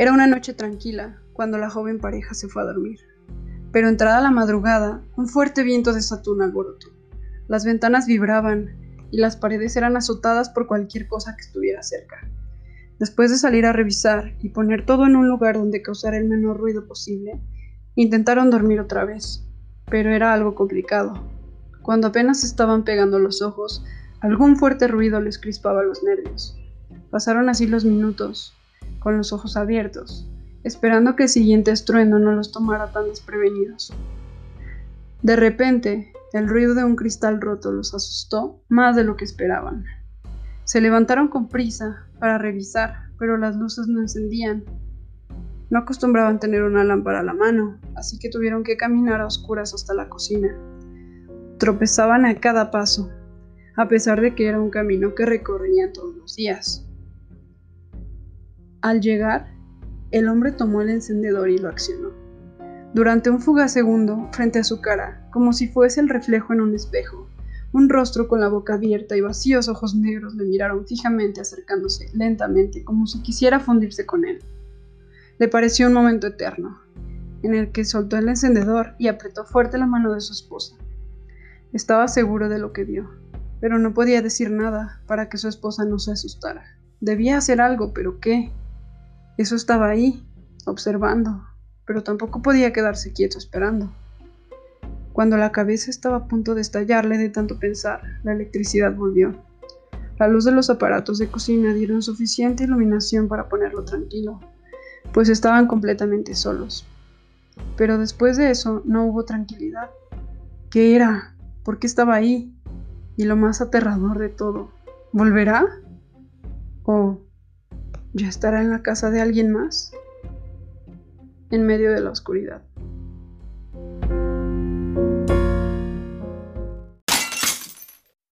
Era una noche tranquila cuando la joven pareja se fue a dormir. Pero entrada la madrugada, un fuerte viento desató un alboroto. Las ventanas vibraban y las paredes eran azotadas por cualquier cosa que estuviera cerca. Después de salir a revisar y poner todo en un lugar donde causara el menor ruido posible, intentaron dormir otra vez, pero era algo complicado. Cuando apenas estaban pegando los ojos, algún fuerte ruido les crispaba los nervios. Pasaron así los minutos, con los ojos abiertos, esperando que el siguiente estruendo no los tomara tan desprevenidos. De repente, el ruido de un cristal roto los asustó más de lo que esperaban. Se levantaron con prisa para revisar, pero las luces no encendían. No acostumbraban tener una lámpara a la mano, así que tuvieron que caminar a oscuras hasta la cocina. Tropezaban a cada paso, a pesar de que era un camino que recorrían todos los días. Al llegar, el hombre tomó el encendedor y lo accionó. Durante un fugaz segundo, frente a su cara, como si fuese el reflejo en un espejo, un rostro con la boca abierta y vacíos ojos negros le miraron fijamente acercándose lentamente como si quisiera fundirse con él. Le pareció un momento eterno, en el que soltó el encendedor y apretó fuerte la mano de su esposa. Estaba seguro de lo que vio, pero no podía decir nada para que su esposa no se asustara. Debía hacer algo, pero ¿qué? Eso estaba ahí, observando, pero tampoco podía quedarse quieto esperando. Cuando la cabeza estaba a punto de estallarle de tanto pensar, la electricidad volvió. La luz de los aparatos de cocina dieron suficiente iluminación para ponerlo tranquilo, pues estaban completamente solos. Pero después de eso no hubo tranquilidad. ¿Qué era? ¿Por qué estaba ahí? Y lo más aterrador de todo, ¿volverá? ¿O ya estará en la casa de alguien más? En medio de la oscuridad.